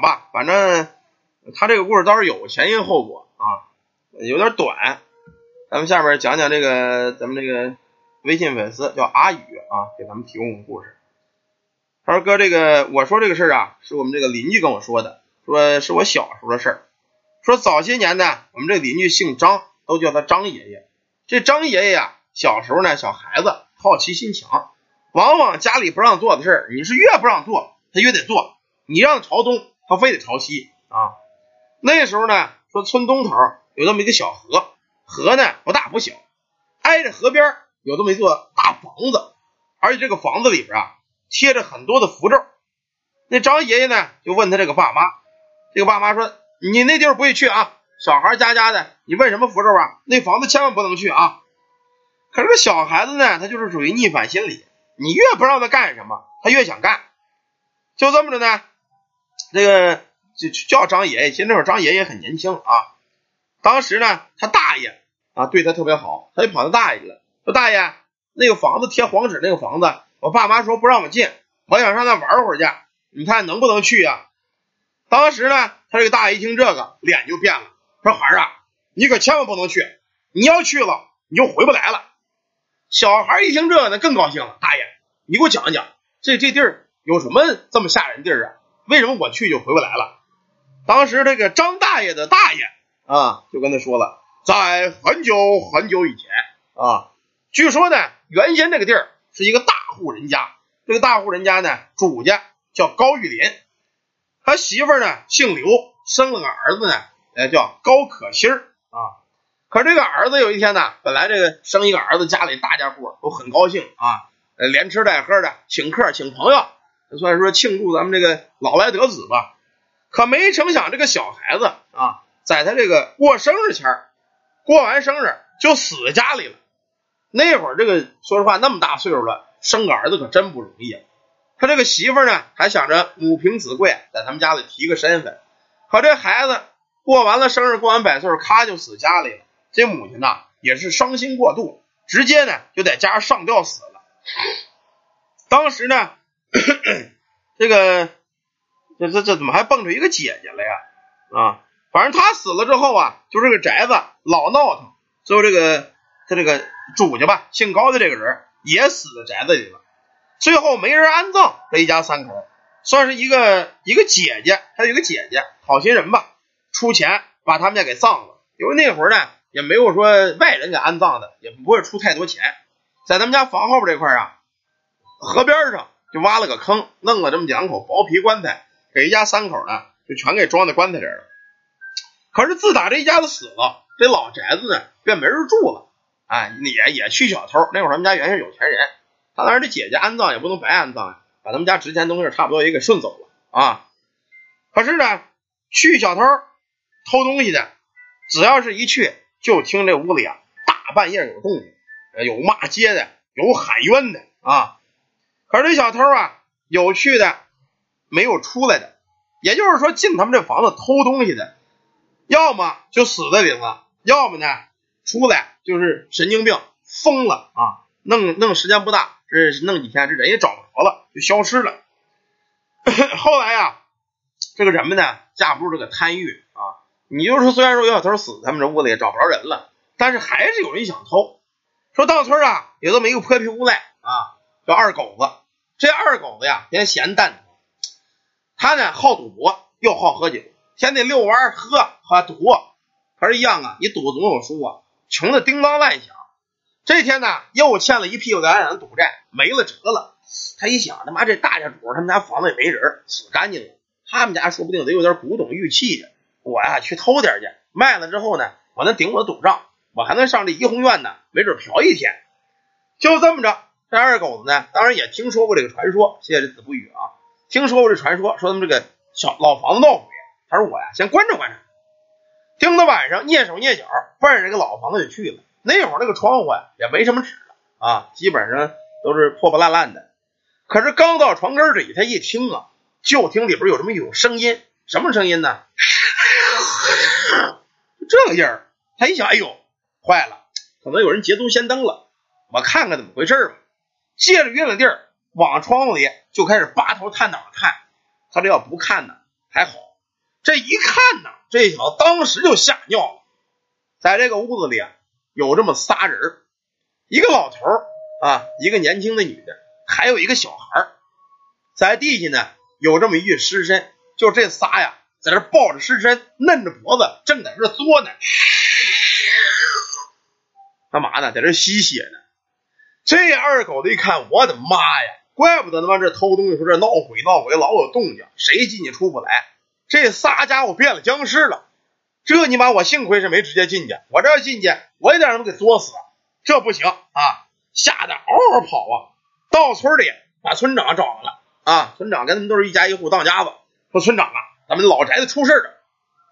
讲吧，反正他这个故事倒是有前因后果啊，有点短。咱们下边讲讲这个咱们这个微信粉丝叫阿宇啊，给咱们提供的故事。他说：“哥，这个我说这个事儿啊，是我们这个邻居跟我说的，说是我小时候的事儿。说早些年呢，我们这邻居姓张，都叫他张爷爷。这张爷爷呀，小时候呢，小孩子好奇心强，往往家里不让做的事儿，你是越不让做，他越得做。你让朝东，他非得朝西啊。那时候呢，说村东头有这么一个小河。”河呢不大不小，挨着河边有这么一座大房子，而且这个房子里边啊贴着很多的符咒。那张爷爷呢就问他这个爸妈，这个爸妈说：“你那地儿不许去啊，小孩家家的，你问什么符咒啊？那房子千万不能去啊。”可是小孩子呢，他就是属于逆反心理，你越不让他干什么，他越想干。就这么着呢，那个就叫张爷爷。其实那会儿张爷爷很年轻啊，当时呢他大爷。啊，对他特别好，他就跑到大爷去了，说：“大爷，那个房子贴黄纸，那个房子，我爸妈说不让我进，我想上那玩会儿去，你看能不能去呀？”当时呢，他这个大爷一听这个，脸就变了，说：“孩儿啊，你可千万不能去，你要去了，你就回不来了。”小孩一听这个呢，更高兴了，大爷，你给我讲一讲，这这地儿有什么这么吓人地儿啊？为什么我去就回不来了？当时这个张大爷的大爷啊，就跟他说了。在很久很久以前啊，据说呢，原先这个地儿是一个大户人家。这个大户人家呢，主家叫高玉林，他媳妇呢姓刘，生了个儿子呢，呃，叫高可心儿啊。可这个儿子有一天呢，本来这个生一个儿子，家里大家伙都很高兴啊，呃，连吃带喝的，请客请朋友，算是说庆祝咱们这个老来得子吧。可没成想，这个小孩子啊，在他这个过生日前。过完生日就死家里了。那会儿这个说实话那么大岁数了，生个儿子可真不容易啊。他这个媳妇呢还想着母凭子贵，在他们家里提个身份。可这孩子过完了生日，过完百岁，咔就死家里了。这母亲呐也是伤心过度，直接呢就在家上吊死了。当时呢，这个这这这怎么还蹦出一个姐姐来呀？啊！反正他死了之后啊，就这个宅子老闹腾，最后这个他这个主家吧，姓高的这个人也死在宅子里了。最后没人安葬这一家三口，算是一个一个姐姐，还有一个姐姐，好心人吧，出钱把他们家给葬了。因为那会儿呢，也没有说外人给安葬的，也不会出太多钱。在他们家房后边这块啊，河边上就挖了个坑，弄了这么两口薄皮棺材，给一家三口呢，就全给装在棺材里了。可是自打这一家子死了，这老宅子呢便没人住了。哎，也也去小偷。那会儿他们家原先有钱人，他当然这姐姐安葬也不能白安葬呀，把他们家值钱东西差不多也给顺走了啊。可是呢，去小偷偷东西的，只要是一去，就听这屋里啊大半夜有动静，有骂街的，有喊冤的啊。可是这小偷啊，有去的，没有出来的。也就是说，进他们这房子偷东西的。要么就死在里了，要么呢出来就是神经病疯了啊！弄弄时间不大，这弄几天这人也找不着了，就消失了。后来呀，这个人们呢架不住这个贪欲啊，你就说虽然说有小偷死他们这屋里也找不着人了，但是还是有人想偷。说到村啊有这么一个泼皮无赖啊，叫二狗子。这二狗子呀偏闲蛋他呢好赌博又好喝酒。天天遛弯喝和赌，可是一样啊，你赌总有输啊，穷的叮当乱响。这天呢，又欠了一屁股的赌债，没了辙了。他一想，他妈这大家主他们家房子也没人，死干净了。他们家说不定得有点古董玉器，我呀去偷点去，卖了之后呢，我能顶我的赌账，我还能上这怡红院呢，没准嫖一天。就这么着，这二狗子呢，当然也听说过这个传说，谢谢这子不语啊，听说过这传说，说他们这个小老房子闹鬼。他说：“我呀，先观察观察。听到晚上，蹑手蹑脚，奔着这个老房子就去了。那会儿那个窗户呀，也没什么纸了啊，基本上都是破破烂烂的。可是刚到床根里，他一听啊，就听里边有这么一种声音，什么声音呢？这个音儿。他一想，哎呦，坏了，可能有人捷足先登了。我看看怎么回事吧。借着晕了地儿，往窗户里就开始拔头探脑的看。他这要不看呢，还好。”这一看呢，这小子当时就吓尿了。在这个屋子里啊，有这么仨人一个老头啊，一个年轻的女的，还有一个小孩在地下呢，有这么一具尸身，就这仨呀，在这抱着尸身，嫩着脖子，正在这作呢。干嘛呢？在这吸血呢。这二狗子一看，我的妈呀！怪不得他妈这偷东西说这闹鬼闹鬼老有动静，谁进去出不来。这仨家伙变了僵尸了。这你妈我幸亏是没直接进去，我这要进去，我也得让他给作死。这不行啊！吓得嗷嗷跑啊！到村里把村长找来了啊！村长跟他们都是一家一户当家子，说村长啊，咱们老宅子出事了。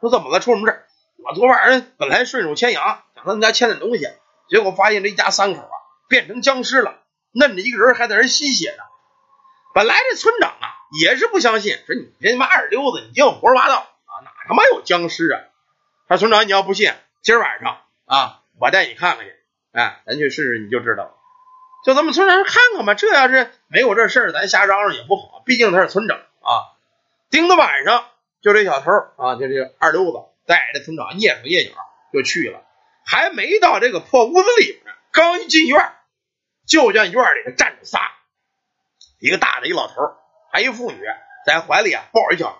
说怎么了？出什么事？我昨晚上本来顺手牵羊，想他们家牵点东西。结果发现这一家三口啊变成僵尸了，嫩着一个人还在那吸血呢。本来这村长啊也是不相信，说你这他妈二流子，你净胡说八道啊，哪他妈有僵尸啊？他说村长，你要不信，今儿晚上啊我带你看看去，哎，咱去试试你就知道了。就咱们村长看看吧，这要是没有这事儿，咱瞎嚷嚷也不好，毕竟他是村长啊。盯到晚上，就这小偷啊，就这二流子带着村长蹑手蹑脚就去了。还没到这个破屋子里边，刚一进院，就见院里站着仨，一个大的一老头，还一妇女在怀里啊抱着一小孩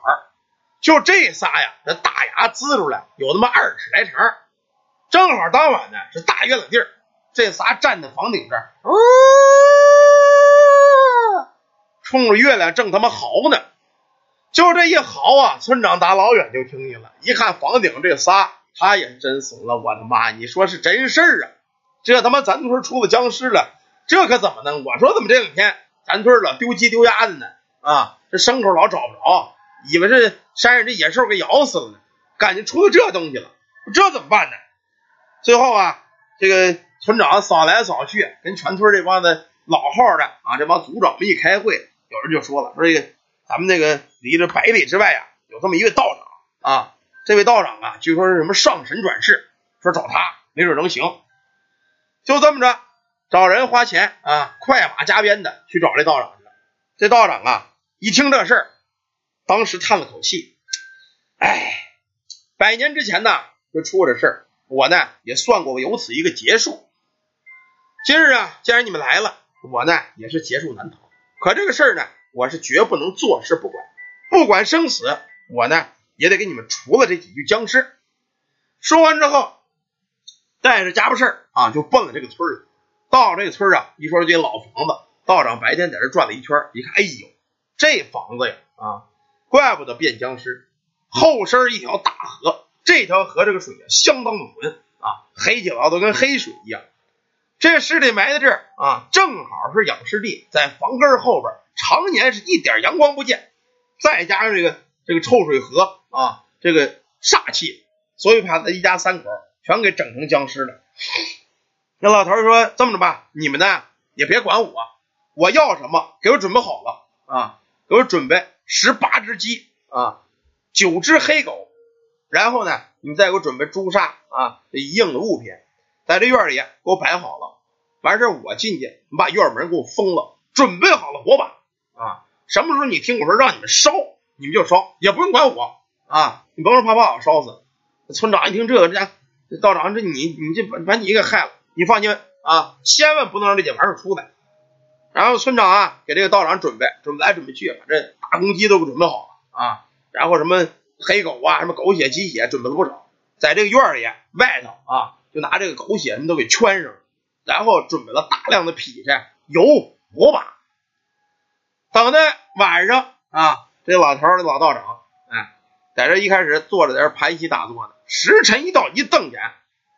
就这仨呀，这大牙呲出来有他妈二尺来长，正好当晚呢是大月亮地儿，这仨站在房顶这儿，冲着月亮正他妈嚎呢，就这一嚎啊，村长打老远就听见了，一看房顶这仨。他也真怂了，我的妈！你说是真事儿啊？这他妈咱村出了僵尸了，这可怎么弄？我说怎么这两天咱村老丢鸡丢鸭的呢？啊，这牲口老找不着，以为是山上这野兽给咬死了呢，感觉出了这东西了，这怎么办呢？最后啊，这个村长扫来扫去，跟全村这帮子老号的啊，这帮族长们一开会，有人就说了，说这个咱们这个离这百里之外呀，有这么一位道长啊。这位道长啊，据说是什么上神转世，说找他没准能行。就这么着，找人花钱啊，快马加鞭的去找这道长去了。这道长啊，一听这事儿，当时叹了口气：“哎，百年之前呢，就出过这事儿，我呢也算过有此一个劫数。今日啊，既然你们来了，我呢也是劫数难逃。可这个事儿呢，我是绝不能坐视不管，不管生死，我呢。”也得给你们除了这几具僵尸。说完之后，带着家伙事儿啊，就奔了这个村到这村啊，一说这老房子，道长白天在这转了一圈，一看，哎呦，这房子呀啊，怪不得变僵尸。后身一条大河，这条河这个水啊，相当的浑啊，黑起来都跟黑水一样。这尸体埋在这儿啊，正好是养尸地，在房根后边，常年是一点阳光不见，再加上这个这个臭水河。啊，这个煞气，所以把他一家三口全给整成僵尸了。那老头说：“这么着吧，你们呢也别管我，我要什么给我准备好了啊，给我准备十八只鸡啊，九只黑狗，然后呢，你再给我准备朱砂啊，这一应的物品，在这院里给我摆好了。完事我进去，你把院门给我封了，准备好了火把啊，什么时候你听我说让你们烧，你们就烧，也不用管我。”啊，你甭说怕把我烧死。村长一听这个，这这道长，这你你这把把你给害了。你放心啊，千万不能让这些玩意儿出来。然后村长啊，给这个道长准备准备来准备去，把这大公鸡都给准备好了啊。然后什么黑狗啊，什么狗血鸡血准备了不少，在这个院里外头啊，就拿这个狗血什么都给圈上了，然后准备了大量的劈柴、油、火把。等到晚上啊，这老头儿、老道长哎。在这一开始坐着在这盘膝打坐呢，时辰一到，一瞪眼，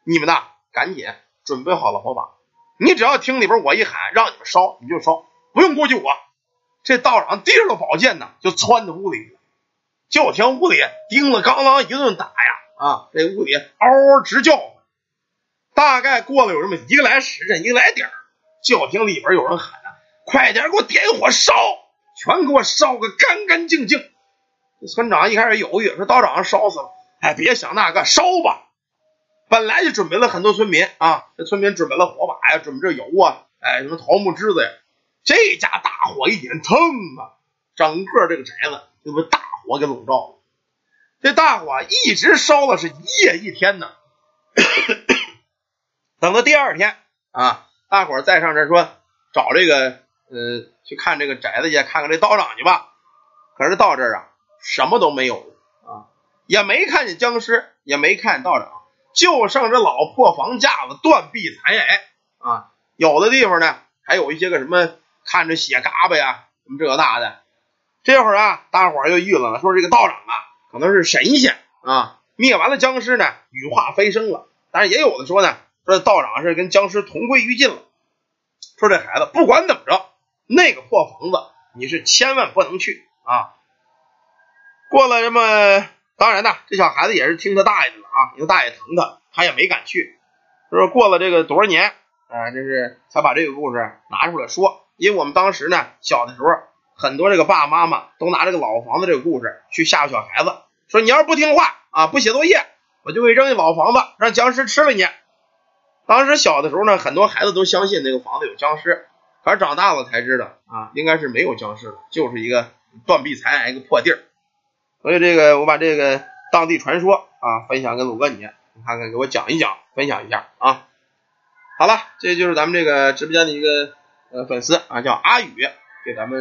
你们呐，赶紧准备好了火把，你只要听里边我一喊，让你们烧，你就烧，不用顾及我。这道长提着了宝剑呢，就窜到屋里去了，就听屋里叮了咣啷一顿打呀，啊，这屋里嗷嗷直叫。大概过了有这么一个来时辰，一个来点儿，就听里边有人喊啊：“快点给我点火烧，全给我烧个干干净净。”村长一开始犹豫，说：“道长烧死了。”哎，别想那个，烧吧。本来就准备了很多村民啊，这村民准备了火把呀，准备这油啊，哎，什么桃木枝子呀。这家大火一点，腾啊，整个这个宅子就被大火给笼罩了。这大火一直烧了是一夜一天呢。等到第二天啊，大伙再上这说找这个呃去看这个宅子去，看看这道长去吧。可是到这儿啊，什么都没有啊，也没看见僵尸，也没看见道长，就剩这老破房架子断壁残垣啊。有的地方呢，还有一些个什么看着血嘎巴呀，什么这那的。这会儿啊，大伙儿又议论了，说这个道长啊，可能是神仙啊，灭完了僵尸呢，羽化飞升了。但是也有的说呢，说道长是跟僵尸同归于尽了。说这孩子不管怎么着，那个破房子你是千万不能去啊。过了这么，当然呢，这小孩子也是听他大爷的啊，因为大爷疼他，他也没敢去。说过了这个多少年啊，这是才把这个故事拿出来说。因为我们当时呢，小的时候。很多这个爸爸妈妈都拿这个老房子这个故事去吓唬小孩子，说你要是不听话啊，不写作业，我就会扔进老房子，让僵尸吃了你。当时小的时候呢，很多孩子都相信那个房子有僵尸，可是长大了才知道啊，应该是没有僵尸的，就是一个断壁残垣一个破地儿。所以这个我把这个当地传说啊分享给鲁哥你，你看看给我讲一讲，分享一下啊。好了，这就是咱们这个直播间的一个呃粉丝啊，叫阿宇，给咱们。